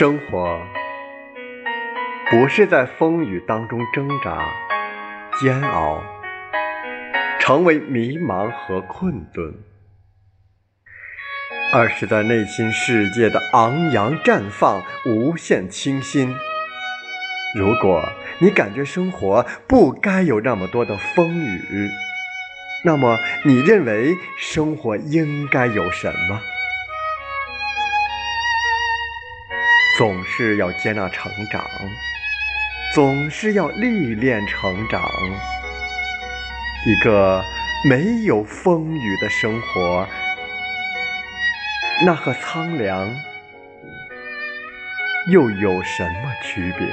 生活不是在风雨当中挣扎、煎熬，成为迷茫和困顿，而是在内心世界的昂扬绽放、无限清新。如果你感觉生活不该有那么多的风雨，那么你认为生活应该有什么？总是要接纳成长，总是要历练成长。一个没有风雨的生活，那和苍凉又有什么区别？